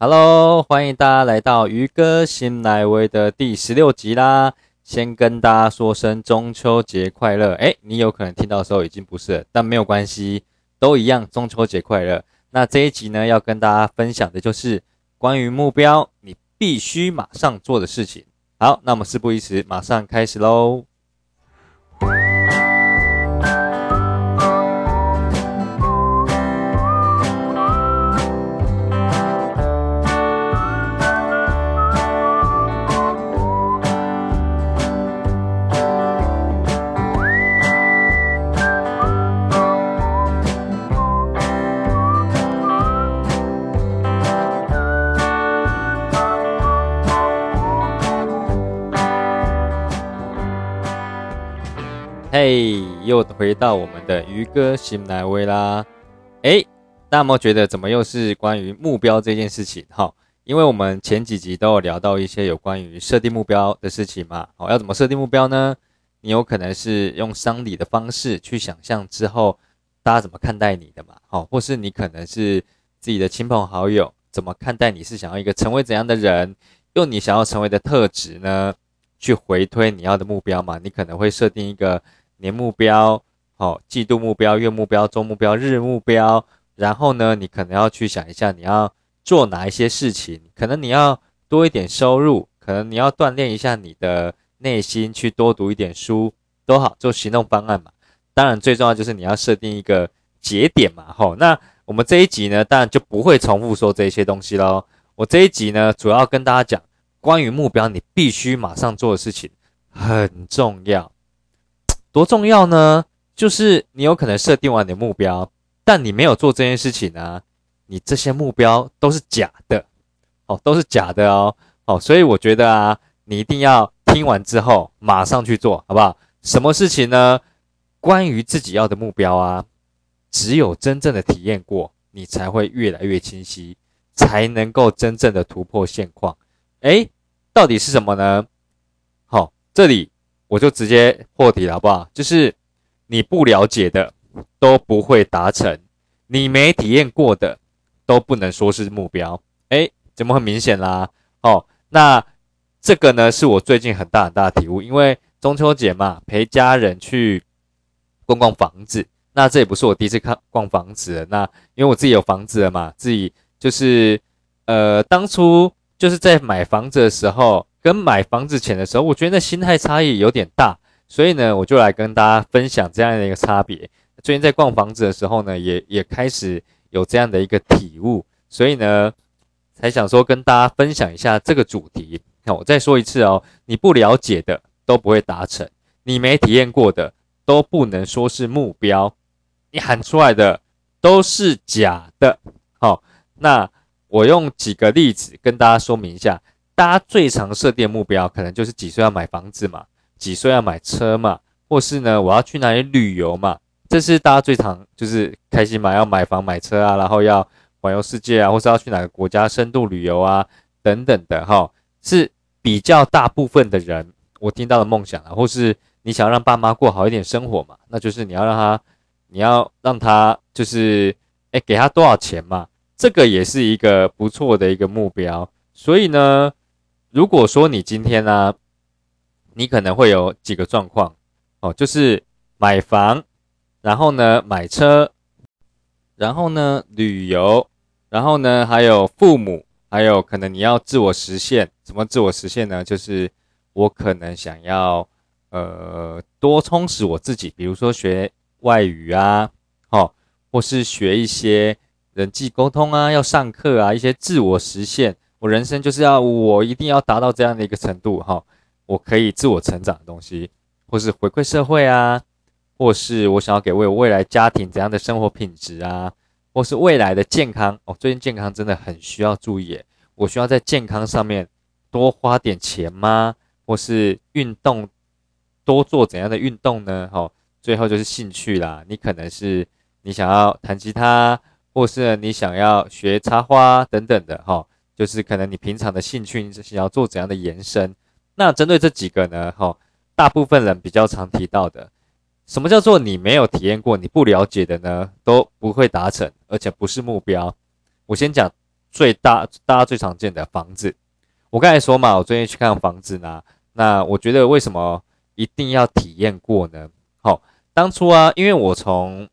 Hello，欢迎大家来到鱼哥新来威的第十六集啦！先跟大家说声中秋节快乐。诶，你有可能听到的时候已经不是了，但没有关系，都一样，中秋节快乐。那这一集呢，要跟大家分享的就是关于目标，你必须马上做的事情。好，那我们事不宜迟，马上开始喽。嘿，又回到我们的鱼哥新来威啦！哎，大家有没有觉得怎么又是关于目标这件事情？哈，因为我们前几集都有聊到一些有关于设定目标的事情嘛。好，要怎么设定目标呢？你有可能是用商理的方式去想象之后大家怎么看待你的嘛？好，或是你可能是自己的亲朋好友怎么看待你是想要一个成为怎样的人，用你想要成为的特质呢，去回推你要的目标嘛？你可能会设定一个。年目标，好，季度目标、月目标、周目标、日目标，然后呢，你可能要去想一下，你要做哪一些事情？可能你要多一点收入，可能你要锻炼一下你的内心，去多读一点书，都好做行动方案嘛。当然，最重要就是你要设定一个节点嘛，吼。那我们这一集呢，当然就不会重复说这些东西喽。我这一集呢，主要跟大家讲关于目标，你必须马上做的事情很重要。多重要呢？就是你有可能设定完你的目标，但你没有做这件事情呢，你这些目标都是假的，哦，都是假的哦，哦，所以我觉得啊，你一定要听完之后马上去做，好不好？什么事情呢？关于自己要的目标啊，只有真正的体验过，你才会越来越清晰，才能够真正的突破现况。诶，到底是什么呢？好，这里。我就直接破题了，好不好？就是你不了解的都不会达成，你没体验过的都不能说是目标。哎，怎么很明显啦？哦，那这个呢是我最近很大很大的体悟，因为中秋节嘛，陪家人去逛逛房子。那这也不是我第一次看逛房子了。那因为我自己有房子了嘛，自己就是呃，当初就是在买房子的时候。跟买房子前的时候，我觉得那心态差异有点大，所以呢，我就来跟大家分享这样的一个差别。最近在逛房子的时候呢，也也开始有这样的一个体悟，所以呢，才想说跟大家分享一下这个主题。那我再说一次哦，你不了解的都不会达成，你没体验过的都不能说是目标，你喊出来的都是假的。好，那我用几个例子跟大家说明一下。大家最常设定目标，可能就是几岁要买房子嘛，几岁要买车嘛，或是呢，我要去哪里旅游嘛，这是大家最常就是开心嘛，要买房买车啊，然后要环游世界啊，或是要去哪个国家深度旅游啊，等等的哈，是比较大部分的人我听到的梦想啊，或是你想让爸妈过好一点生活嘛，那就是你要让他，你要让他就是哎给他多少钱嘛，这个也是一个不错的一个目标，所以呢。如果说你今天呢，你可能会有几个状况哦，就是买房，然后呢买车，然后呢旅游，然后呢还有父母，还有可能你要自我实现。怎么自我实现呢？就是我可能想要呃多充实我自己，比如说学外语啊，哦，或是学一些人际沟通啊，要上课啊，一些自我实现。我人生就是要我一定要达到这样的一个程度哈，我可以自我成长的东西，或是回馈社会啊，或是我想要给我未来家庭怎样的生活品质啊，或是未来的健康哦，最近健康真的很需要注意，我需要在健康上面多花点钱吗？或是运动多做怎样的运动呢？哈，最后就是兴趣啦，你可能是你想要弹吉他，或是你想要学插花等等的哈。就是可能你平常的兴趣想要做怎样的延伸？那针对这几个呢？哈，大部分人比较常提到的，什么叫做你没有体验过、你不了解的呢？都不会达成，而且不是目标。我先讲最大大家最常见的房子。我刚才说嘛，我最近去看房子呢。那我觉得为什么一定要体验过呢？好，当初啊，因为我从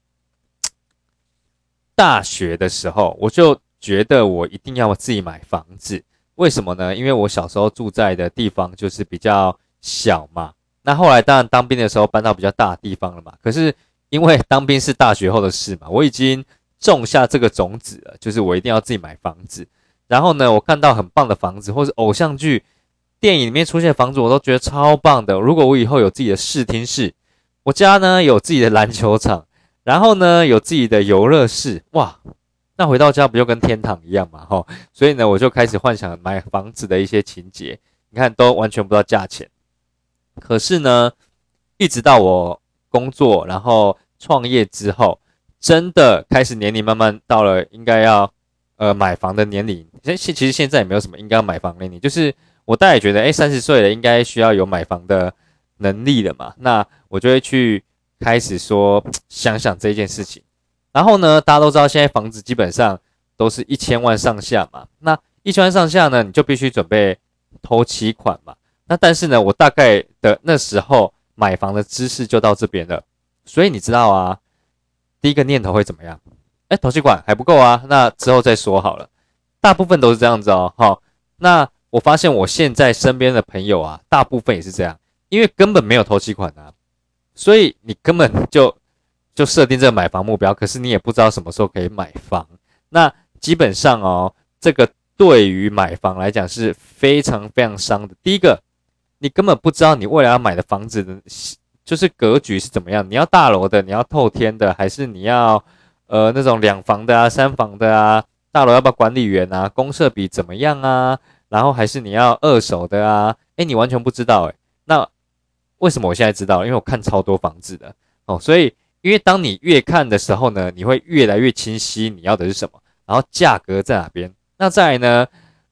大学的时候，我就觉得我一定要自己买房子。为什么呢？因为我小时候住在的地方就是比较小嘛。那后来当然当兵的时候搬到比较大地方了嘛。可是因为当兵是大学后的事嘛，我已经种下这个种子了，就是我一定要自己买房子。然后呢，我看到很棒的房子，或是偶像剧、电影里面出现的房子，我都觉得超棒的。如果我以后有自己的视听室，我家呢有自己的篮球场。然后呢，有自己的游乐室，哇，那回到家不就跟天堂一样嘛，哈，所以呢，我就开始幻想买房子的一些情节。你看，都完全不知道价钱。可是呢，一直到我工作，然后创业之后，真的开始年龄慢慢到了应该要呃买房的年龄。现其实现在也没有什么应该要买房年龄，就是我大概觉得，哎，三十岁了应该需要有买房的能力了嘛，那我就会去。开始说想想这件事情，然后呢，大家都知道现在房子基本上都是一千万上下嘛。那一千万上下呢，你就必须准备投期款嘛。那但是呢，我大概的那时候买房的知识就到这边了。所以你知道啊，第一个念头会怎么样？哎，投期款还不够啊，那之后再说好了。大部分都是这样子哦。好，那我发现我现在身边的朋友啊，大部分也是这样，因为根本没有投期款啊。所以你根本就就设定这个买房目标，可是你也不知道什么时候可以买房。那基本上哦，这个对于买房来讲是非常非常伤的。第一个，你根本不知道你未来要买的房子的，就是格局是怎么样。你要大楼的，你要透天的，还是你要呃那种两房的啊、三房的啊？大楼要不要管理员啊？公设比怎么样啊？然后还是你要二手的啊？诶，你完全不知道诶。那。为什么我现在知道？因为我看超多房子的哦，所以因为当你越看的时候呢，你会越来越清晰你要的是什么，然后价格在哪边。那再来呢，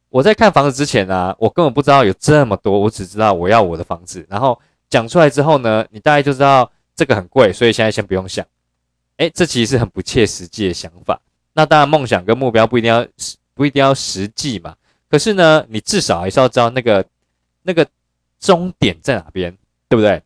我在看房子之前呢，我根本不知道有这么多，我只知道我要我的房子。然后讲出来之后呢，你大概就知道这个很贵，所以现在先不用想。诶，这其实是很不切实际的想法。那当然，梦想跟目标不一定要不一定要实际嘛。可是呢，你至少还是要知道那个那个终点在哪边。对不对？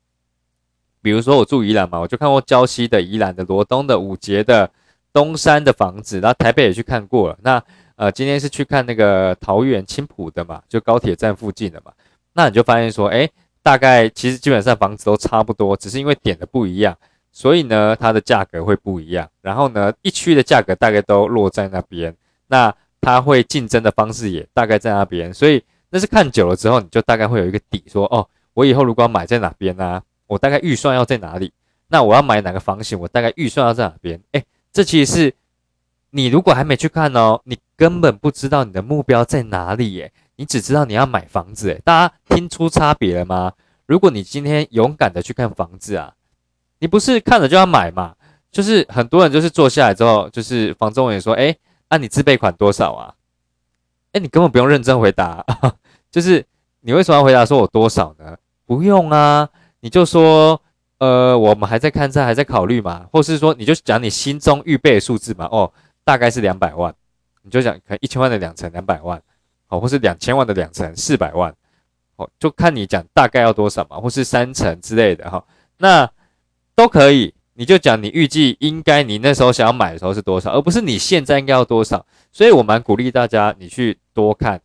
比如说我住宜兰嘛，我就看过礁溪的、宜兰的、罗东的、五节的、东山的房子，然后台北也去看过了。那呃，今天是去看那个桃园青浦的嘛，就高铁站附近的嘛。那你就发现说，哎，大概其实基本上房子都差不多，只是因为点的不一样，所以呢，它的价格会不一样。然后呢，一区的价格大概都落在那边，那它会竞争的方式也大概在那边，所以那是看久了之后，你就大概会有一个底，说哦。我以后如果要买在哪边呢？我大概预算要在哪里？那我要买哪个房型？我大概预算要在哪边？哎，这其实是你如果还没去看哦，你根本不知道你的目标在哪里耶。你只知道你要买房子，诶，大家听出差别了吗？如果你今天勇敢的去看房子啊，你不是看了就要买嘛？就是很多人就是坐下来之后，就是房中人说，哎，那你自备款多少啊？哎，你根本不用认真回答，就是你为什么要回答说我多少呢？不用啊，你就说，呃，我们还在看，车还在考虑嘛，或是说，你就讲你心中预备的数字嘛，哦，大概是两百万，你就讲可能一千万的两成两百万，好，或是两千万的两成四百万，哦，就看你讲大概要多少嘛，或是三成之类的哈，那都可以，你就讲你预计应该你那时候想要买的时候是多少，而不是你现在应该要多少，所以我蛮鼓励大家你去多看，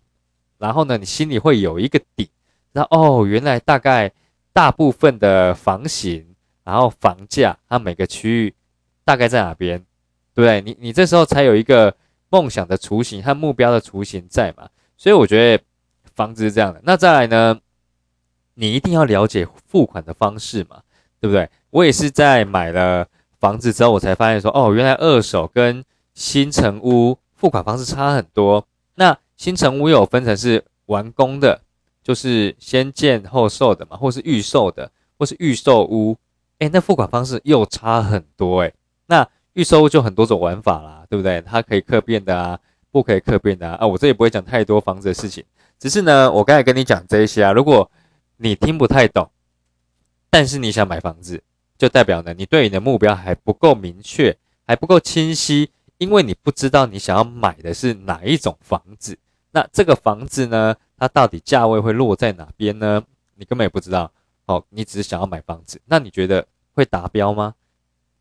然后呢，你心里会有一个底。那哦，原来大概大部分的房型，然后房价，它每个区域大概在哪边，对不对？你你这时候才有一个梦想的雏形和目标的雏形在嘛？所以我觉得房子是这样的。那再来呢，你一定要了解付款的方式嘛，对不对？我也是在买了房子之后，我才发现说，哦，原来二手跟新城屋付款方式差很多。那新城屋有分成是完工的。就是先建后售的嘛，或是预售的，或是预售屋，哎，那付款方式又差很多哎。那预售屋就很多种玩法啦，对不对？它可以客变的啊，不可以客变的啊。啊，我这也不会讲太多房子的事情，只是呢，我刚才跟你讲这些啊，如果你听不太懂，但是你想买房子，就代表呢，你对你的目标还不够明确，还不够清晰。因为你不知道你想要买的是哪一种房子，那这个房子呢，它到底价位会落在哪边呢？你根本也不知道。哦，你只是想要买房子，那你觉得会达标吗？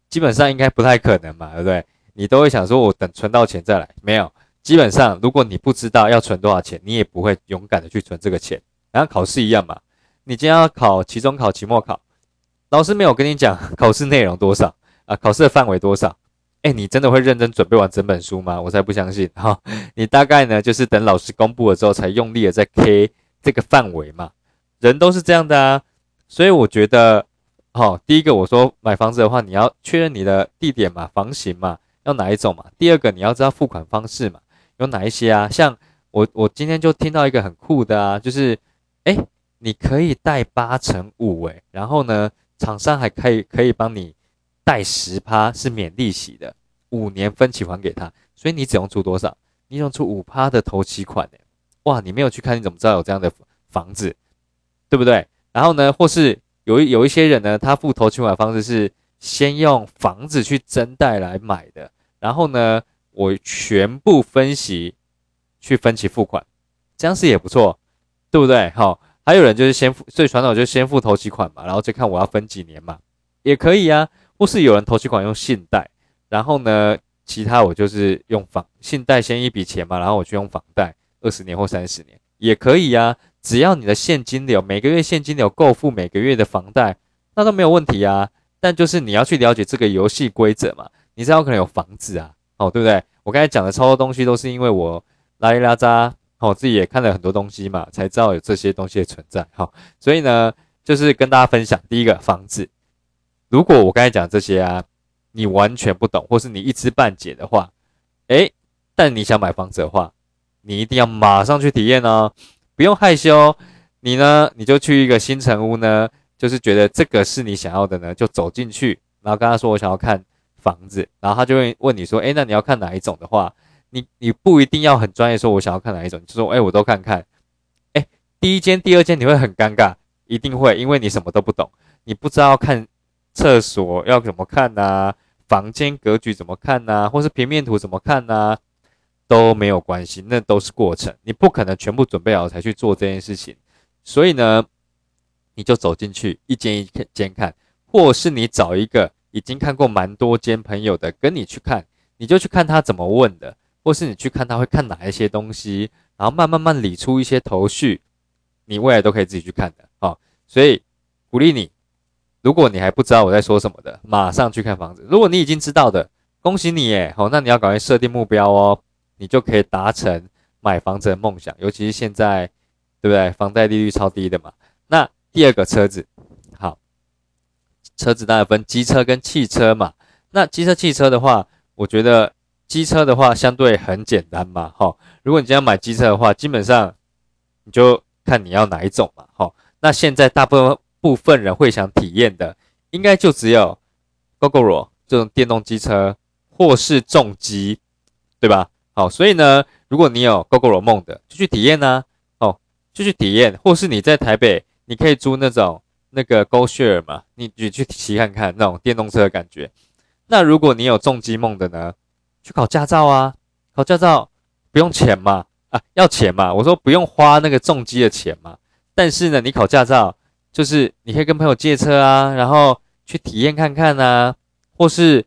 基本上应该不太可能嘛，对不对？你都会想说，我等存到钱再来。没有，基本上如果你不知道要存多少钱，你也不会勇敢的去存这个钱。然后考试一样嘛，你今天要考期中考、期末考，老师没有跟你讲考试内容多少啊，考试的范围多少？哎，你真的会认真准备完整本书吗？我才不相信哈！你大概呢，就是等老师公布了之后，才用力的在 K 这个范围嘛。人都是这样的啊。所以我觉得，好，第一个我说买房子的话，你要确认你的地点嘛，房型嘛，要哪一种嘛。第二个你要知道付款方式嘛，有哪一些啊？像我我今天就听到一个很酷的啊，就是，哎，你可以贷八成五，哎，然后呢，厂商还可以可以帮你贷十趴是免利息的，五年分期还给他，所以你只用出多少？你用出五趴的头期款，哎，哇，你没有去看你怎么知道有这样的房子，对不对？然后呢，或是有有一些人呢，他付头期款方式是先用房子去增贷来买的，然后呢，我全部分析去分期付款，这样是也不错，对不对？好，还有人就是先付最传统就先付头期款嘛，然后再看我要分几年嘛，也可以啊。或是有人投期款用信贷，然后呢，其他我就是用房信贷先一笔钱嘛，然后我去用房贷二十年或三十年也可以啊。只要你的现金流每个月现金流够付每个月的房贷，那都没有问题啊。但就是你要去了解这个游戏规则嘛，你知道可能有房子啊，哦，对不对？我刚才讲的超多东西都是因为我拉里拉扎，哦，自己也看了很多东西嘛，才知道有这些东西的存在。哈，所以呢，就是跟大家分享第一个房子。如果我刚才讲这些啊，你完全不懂，或是你一知半解的话，诶，但你想买房子的话，你一定要马上去体验哦。不用害羞，你呢？你就去一个新城屋呢，就是觉得这个是你想要的呢，就走进去，然后跟他说我想要看房子，然后他就会问你说，哎，那你要看哪一种的话，你你不一定要很专业，说我想要看哪一种，就说，哎，我都看看，哎，第一间、第二间你会很尴尬，一定会，因为你什么都不懂，你不知道看厕所要怎么看呐，房间格局怎么看呐，或是平面图怎么看呐。都没有关系，那都是过程，你不可能全部准备好才去做这件事情，所以呢，你就走进去一间一间看，或是你找一个已经看过蛮多间朋友的跟你去看，你就去看他怎么问的，或是你去看他会看哪一些东西，然后慢慢慢理出一些头绪，你未来都可以自己去看的啊，所以鼓励你，如果你还不知道我在说什么的，马上去看房子；如果你已经知道的，恭喜你耶，好，那你要赶快设定目标哦。你就可以达成买房子的梦想，尤其是现在，对不对？房贷利率超低的嘛。那第二个车子，好，车子当然分机车跟汽车嘛。那机车、汽车的话，我觉得机车的话相对很简单嘛。哈，如果你今天买机车的话，基本上你就看你要哪一种嘛。哈，那现在大部分部分人会想体验的，应该就只有 GoGoRo 这种电动机车，或是重机，对吧？好，所以呢，如果你有 GoGoRo 梦的，就去体验呢。哦，就去体验，或是你在台北，你可以租那种那个 GoShare 嘛，你你去骑看看那种电动车的感觉。那如果你有重机梦的呢，去考驾照啊，考驾照不用钱嘛，啊，要钱嘛。我说不用花那个重机的钱嘛，但是呢，你考驾照就是你可以跟朋友借车啊，然后去体验看看啊，或是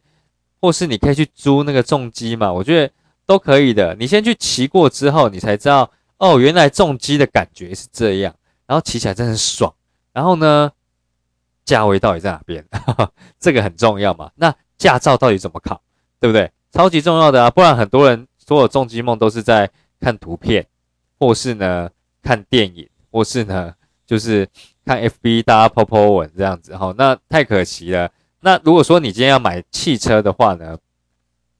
或是你可以去租那个重机嘛，我觉得。都可以的，你先去骑过之后，你才知道哦，原来重机的感觉是这样，然后骑起来真的很爽。然后呢，价位到底在哪边？这个很重要嘛。那驾照到底怎么考？对不对？超级重要的啊，不然很多人所有重机梦都是在看图片，或是呢看电影，或是呢就是看 FB 大家 po 文这样子哈，那太可惜了。那如果说你今天要买汽车的话呢，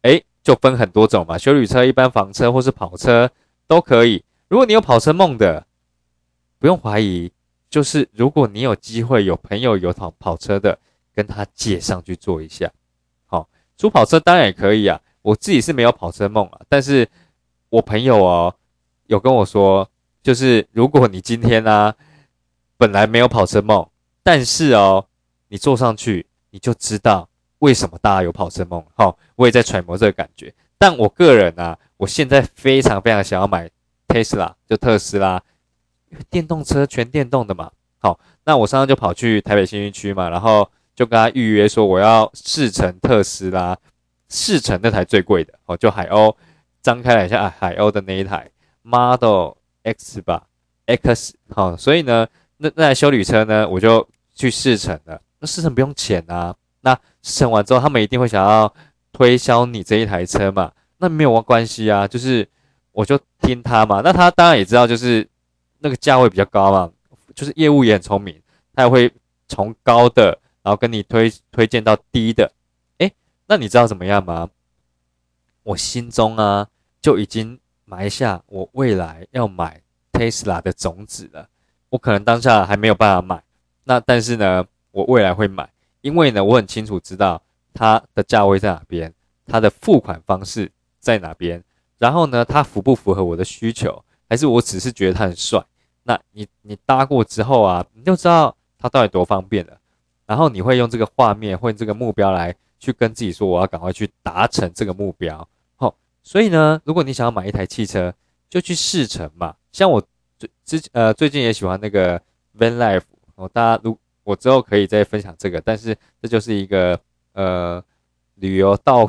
诶。就分很多种嘛，修旅车、一般房车或是跑车都可以。如果你有跑车梦的，不用怀疑，就是如果你有机会有朋友有跑跑车的，跟他借上去坐一下。好，租跑车当然也可以啊。我自己是没有跑车梦啊，但是我朋友哦有跟我说，就是如果你今天呢本来没有跑车梦，但是哦你坐上去，你就知道。为什么大家有跑车梦？好，我也在揣摩这个感觉。但我个人啊，我现在非常非常想要买 Tesla，就特斯拉，电动车全电动的嘛。好，那我上次就跑去台北新区区嘛，然后就跟他预约说我要试乘特斯拉，试乘那台最贵的哦，就海鸥，张开了一下啊，海鸥的那一台 Model X 吧，X 好，所以呢，那那台修旅车呢，我就去试乘了。那试乘不用钱啊，那试乘完之后，他们一定会想要推销你这一台车嘛？那没有关系啊，就是我就听他嘛。那他当然也知道，就是那个价位比较高嘛，就是业务也很聪明，他也会从高的，然后跟你推推荐到低的。诶，那你知道怎么样吗？我心中啊就已经埋下我未来要买 Tesla 的种子了。我可能当下还没有办法买，那但是呢？我未来会买，因为呢，我很清楚知道它的价位在哪边，它的付款方式在哪边，然后呢，它符不符合我的需求，还是我只是觉得它很帅？那你你搭过之后啊，你就知道它到底多方便了，然后你会用这个画面或这个目标来去跟自己说，我要赶快去达成这个目标。好，所以呢，如果你想要买一台汽车，就去试乘嘛。像我最之呃最近也喜欢那个 Van Life 哦，大家如我之后可以再分享这个，但是这就是一个呃旅游到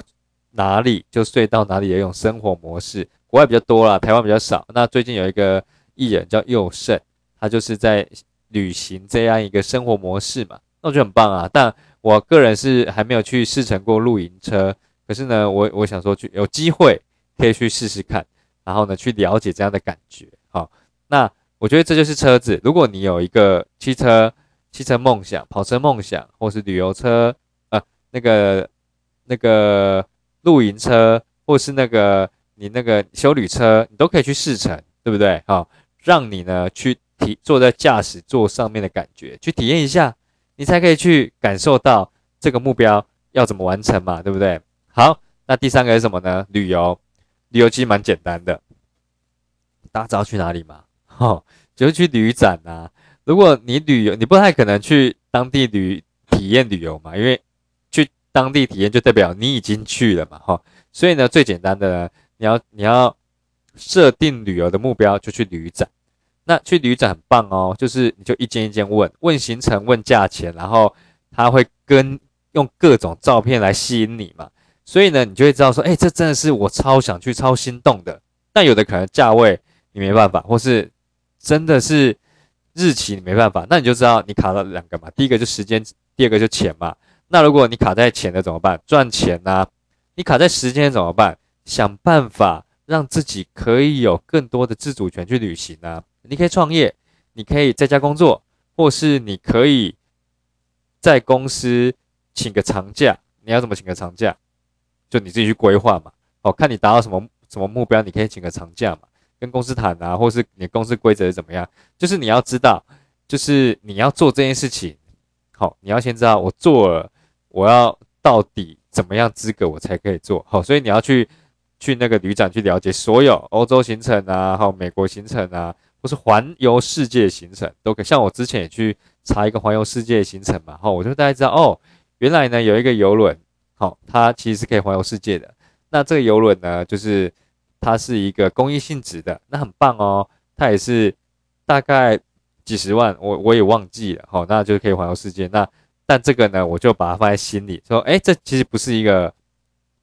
哪里就睡到哪里的一种生活模式。国外比较多啦，台湾比较少。那最近有一个艺人叫佑胜，他就是在旅行这样一个生活模式嘛，那我觉得很棒啊。但我个人是还没有去试乘过露营车，可是呢，我我想说去有机会可以去试试看，然后呢去了解这样的感觉。好，那我觉得这就是车子。如果你有一个汽车，汽车梦想、跑车梦想，或是旅游车，呃，那个、那个露营车，或是那个你那个修旅车，你都可以去试乘，对不对？好，让你呢去体坐在驾驶座上面的感觉，去体验一下，你才可以去感受到这个目标要怎么完成嘛，对不对？好，那第三个是什么呢？旅游，旅游其实蛮简单的，大家知道去哪里吗？哦，就是去旅展呐。如果你旅游，你不太可能去当地旅体验旅游嘛，因为去当地体验就代表你已经去了嘛，哈。所以呢，最简单的，呢，你要你要设定旅游的目标，就去旅展。那去旅展很棒哦，就是你就一间一间问问行程、问价钱，然后他会跟用各种照片来吸引你嘛。所以呢，你就会知道说，哎，这真的是我超想去、超心动的。但有的可能价位你没办法，或是真的是。日期你没办法，那你就知道你卡了两个嘛。第一个就时间，第二个就钱嘛。那如果你卡在钱的怎么办？赚钱呐。你卡在时间怎么办？想办法让自己可以有更多的自主权去旅行啊。你可以创业，你可以在家工作，或是你可以在公司请个长假。你要怎么请个长假？就你自己去规划嘛。哦，看你达到什么什么目标，你可以请个长假嘛。跟公司谈啊，或是你公司规则是怎么样？就是你要知道，就是你要做这件事情，好，你要先知道我做了，我要到底怎么样资格我才可以做好。所以你要去去那个旅展去了解所有欧洲行程啊，还有美国行程啊，或是环游世界行程都可以。像我之前也去查一个环游世界行程嘛，好，我就大概知道哦，原来呢有一个游轮，好，它其实是可以环游世界的。那这个游轮呢，就是。它是一个公益性质的，那很棒哦。它也是大概几十万，我我也忘记了。好，那就可以环游世界。那但这个呢，我就把它放在心里，说，哎，这其实不是一个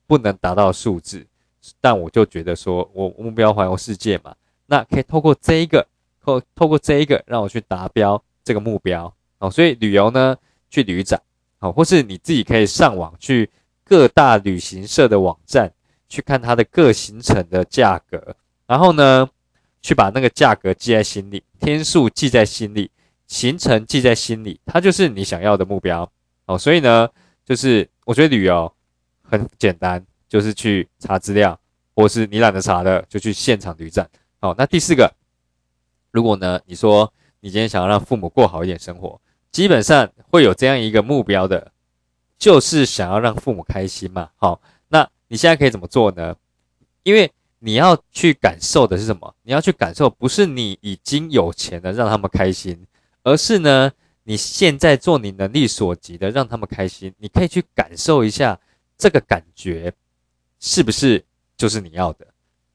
不能达到的数字，但我就觉得说我目标环游世界嘛，那可以透过这一个，透透过这一个，让我去达标这个目标。哦，所以旅游呢，去旅展，好，或是你自己可以上网去各大旅行社的网站。去看它的各行程的价格，然后呢，去把那个价格记在心里，天数记在心里，行程记在心里，它就是你想要的目标哦。所以呢，就是我觉得旅游很简单，就是去查资料，或是你懒得查的，就去现场旅展。好，那第四个，如果呢，你说你今天想要让父母过好一点生活，基本上会有这样一个目标的，就是想要让父母开心嘛。好。你现在可以怎么做呢？因为你要去感受的是什么？你要去感受，不是你已经有钱了让他们开心，而是呢，你现在做你能力所及的让他们开心。你可以去感受一下这个感觉，是不是就是你要的。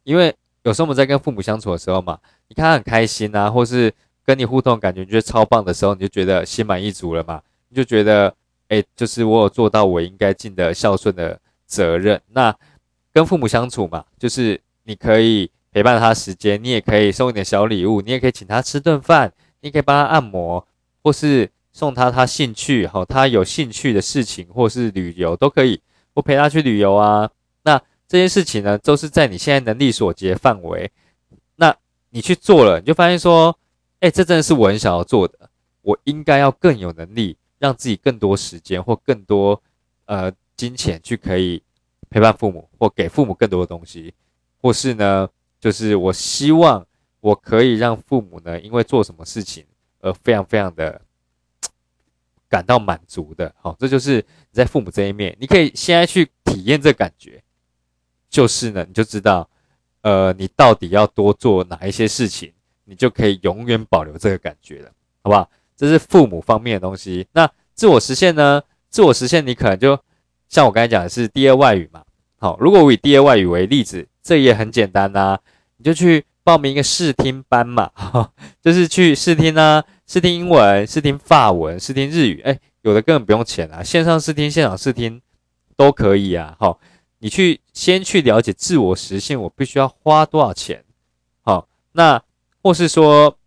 因为有时候我们在跟父母相处的时候嘛，你看他很开心啊，或是跟你互动感觉你觉得超棒的时候，你就觉得心满意足了嘛，你就觉得，哎，就是我有做到我应该尽的孝顺的责任。那跟父母相处嘛，就是你可以陪伴他时间，你也可以送一点小礼物，你也可以请他吃顿饭，你可以帮他按摩，或是送他他兴趣好他有兴趣的事情，或是旅游都可以，或陪他去旅游啊。那这些事情呢，都是在你现在能力所及的范围。那你去做了，你就发现说，哎，这真的是我很想要做的，我应该要更有能力，让自己更多时间或更多呃金钱去可以。陪伴父母，或给父母更多的东西，或是呢，就是我希望我可以让父母呢，因为做什么事情而非常非常的感到满足的。好，这就是你在父母这一面，你可以现在去体验这感觉，就是呢，你就知道，呃，你到底要多做哪一些事情，你就可以永远保留这个感觉了，好不好？这是父母方面的东西。那自我实现呢？自我实现，你可能就。像我刚才讲的是第二外语嘛，好，如果我以第二外语为例子，这也很简单呐，你就去报名一个试听班嘛，就是去试听啊，试听英文、试听法文、试听日语，哎，有的根本不用钱啊，线上试听、现场试听都可以啊，好，你去先去了解自我实现，我必须要花多少钱，好，那或是说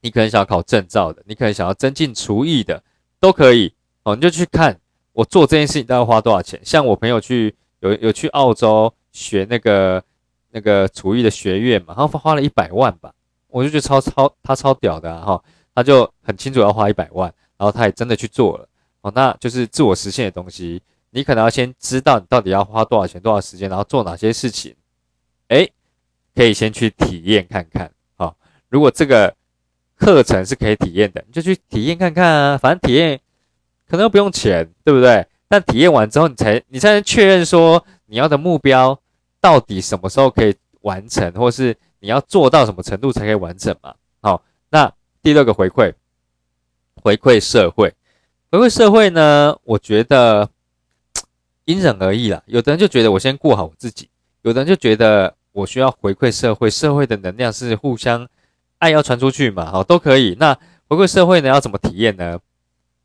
你可能想要考证照的，你可能想要增进厨艺的，都可以，哦，你就去看。我做这件事情大概花多少钱？像我朋友去有有去澳洲学那个那个厨艺的学院嘛，然后花了一百万吧，我就觉得超超他超屌的哈，他就很清楚要花一百万，然后他也真的去做了哦，那就是自我实现的东西。你可能要先知道你到底要花多少钱、多少时间，然后做哪些事情，诶，可以先去体验看看。好，如果这个课程是可以体验的，你就去体验看看啊，反正体验。可能又不用钱，对不对？但体验完之后，你才你才能确认说你要的目标到底什么时候可以完成，或是你要做到什么程度才可以完成嘛？好，那第六个回馈，回馈社会，回馈社会呢？我觉得因人而异啦。有的人就觉得我先过好我自己，有的人就觉得我需要回馈社会，社会的能量是互相爱要传出去嘛？好，都可以。那回馈社会呢，要怎么体验呢？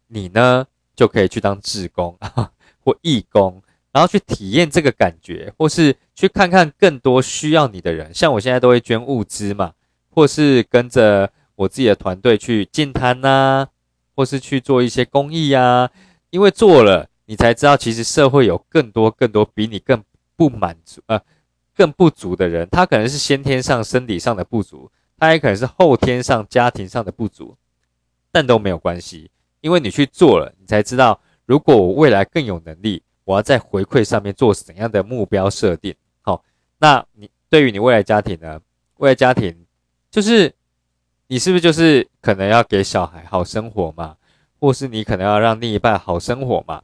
你呢就可以去当志工 或义工，然后去体验这个感觉，或是去看看更多需要你的人。像我现在都会捐物资嘛，或是跟着我自己的团队去进摊呐，或是去做一些公益呀。因为做了，你才知道其实社会有更多更多比你更不满足呃更不足的人。他可能是先天上身体上的不足，他也可能是后天上家庭上的不足，但都没有关系。因为你去做了，你才知道，如果我未来更有能力，我要在回馈上面做怎样的目标设定。好，那你对于你未来家庭呢？未来家庭就是你是不是就是可能要给小孩好生活嘛？或是你可能要让另一半好生活嘛？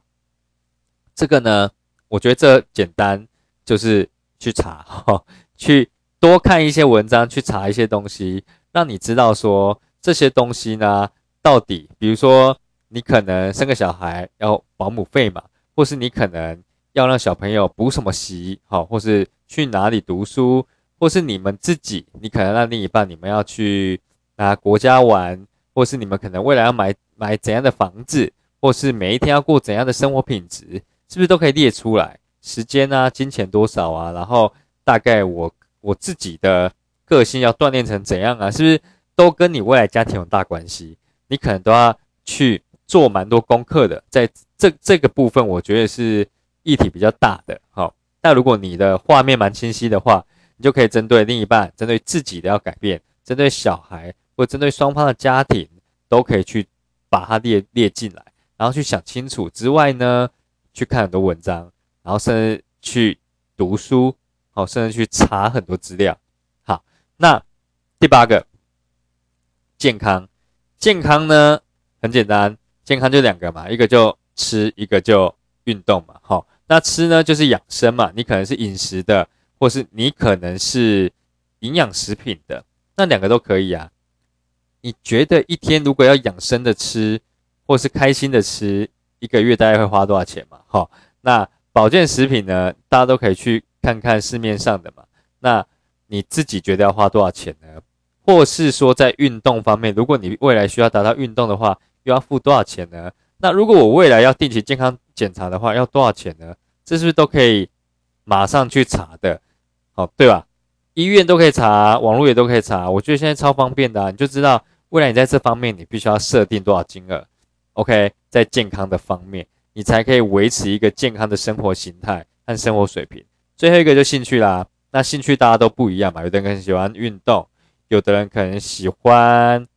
这个呢，我觉得这简单，就是去查，去多看一些文章，去查一些东西，让你知道说这些东西呢，到底，比如说。你可能生个小孩要保姆费嘛，或是你可能要让小朋友补什么习，好，或是去哪里读书，或是你们自己，你可能让另一半你们要去哪国家玩，或是你们可能未来要买买怎样的房子，或是每一天要过怎样的生活品质，是不是都可以列出来？时间啊，金钱多少啊，然后大概我我自己的个性要锻炼成怎样啊，是不是都跟你未来家庭有大关系？你可能都要去。做蛮多功课的，在这这个部分，我觉得是议题比较大的。好，那如果你的画面蛮清晰的话，你就可以针对另一半、针对自己的要改变，针对小孩或针对双方的家庭，都可以去把它列列进来，然后去想清楚之外呢，去看很多文章，然后甚至去读书，好，甚至去查很多资料。好，那第八个，健康，健康呢很简单。健康就两个嘛，一个就吃，一个就运动嘛。好，那吃呢就是养生嘛，你可能是饮食的，或是你可能是营养食品的，那两个都可以啊。你觉得一天如果要养生的吃，或是开心的吃，一个月大概会花多少钱嘛？好，那保健食品呢，大家都可以去看看市面上的嘛。那你自己觉得要花多少钱呢？或是说在运动方面，如果你未来需要达到运动的话，又要付多少钱呢？那如果我未来要定期健康检查的话，要多少钱呢？这是不是都可以马上去查的？好，对吧？医院都可以查，网络也都可以查。我觉得现在超方便的啊，你就知道未来你在这方面你必须要设定多少金额。OK，在健康的方面，你才可以维持一个健康的生活形态和生活水平。最后一个就兴趣啦，那兴趣大家都不一样嘛，有的人可能喜欢运动，有的人可能喜欢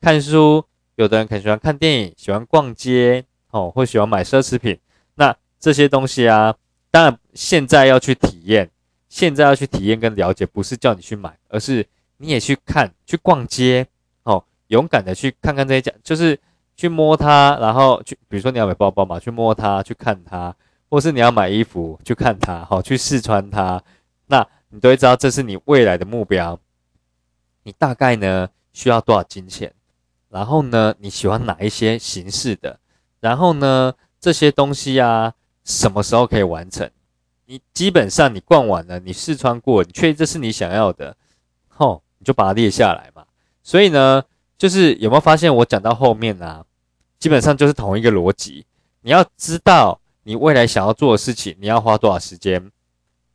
看书。有的人可能喜欢看电影，喜欢逛街，哦，或喜欢买奢侈品。那这些东西啊，当然现在要去体验，现在要去体验跟了解，不是叫你去买，而是你也去看，去逛街，哦，勇敢的去看看这些家，就是去摸它，然后去，比如说你要买包包嘛，去摸它，去看它，或是你要买衣服，去看它，好，去试穿它，那你都会知道这是你未来的目标。你大概呢需要多少金钱？然后呢，你喜欢哪一些形式的？然后呢，这些东西啊，什么时候可以完成？你基本上你逛完了，你试穿过，你确定这是你想要的，吼，你就把它列下来嘛。所以呢，就是有没有发现我讲到后面啊，基本上就是同一个逻辑。你要知道你未来想要做的事情，你要花多少时间，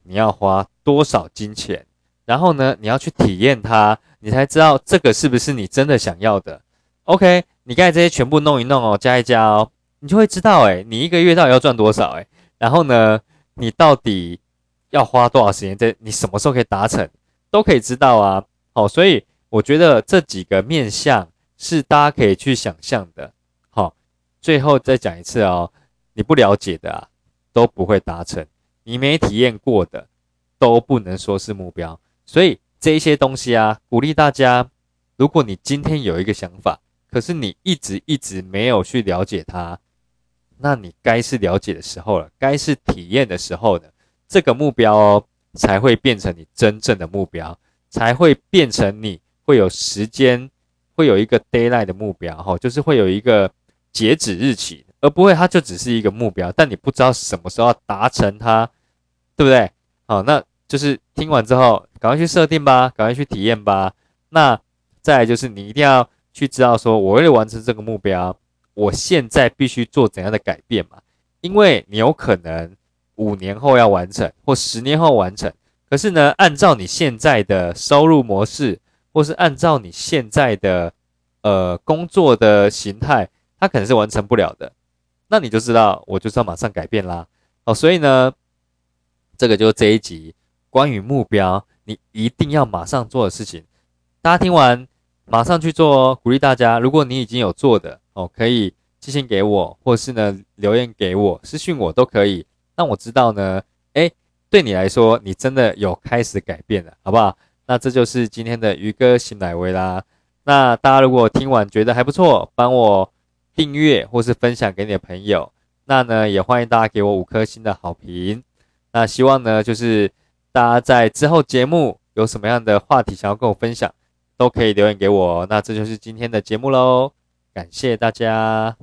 你要花多少金钱，然后呢，你要去体验它，你才知道这个是不是你真的想要的。OK，你刚才这些全部弄一弄哦，加一加哦，你就会知道哎，你一个月到底要赚多少哎，然后呢，你到底要花多少时间？在你什么时候可以达成，都可以知道啊。好，所以我觉得这几个面向是大家可以去想象的。好，最后再讲一次哦，你不了解的啊都不会达成，你没体验过的都不能说是目标。所以这一些东西啊，鼓励大家，如果你今天有一个想法。可是你一直一直没有去了解它，那你该是了解的时候了，该是体验的时候的，这个目标哦才会变成你真正的目标，才会变成你会有时间，会有一个 d a y l i g h t 的目标哈，就是会有一个截止日期，而不会它就只是一个目标，但你不知道什么时候要达成它，对不对？好，那就是听完之后赶快去设定吧，赶快去体验吧。那再来就是你一定要。去知道说，我为了完成这个目标，我现在必须做怎样的改变嘛？因为你有可能五年后要完成，或十年后完成。可是呢，按照你现在的收入模式，或是按照你现在的呃工作的形态，它可能是完成不了的。那你就知道，我就是要马上改变啦。哦，所以呢，这个就是这一集关于目标，你一定要马上做的事情。大家听完。马上去做哦！鼓励大家，如果你已经有做的哦，可以寄信给我，或是呢留言给我，私讯我都可以，让我知道呢。诶，对你来说，你真的有开始改变了，好不好？那这就是今天的鱼哥新奶威啦。那大家如果听完觉得还不错，帮我订阅或是分享给你的朋友。那呢，也欢迎大家给我五颗星的好评。那希望呢，就是大家在之后节目有什么样的话题想要跟我分享。都可以留言给我，那这就是今天的节目喽，感谢大家。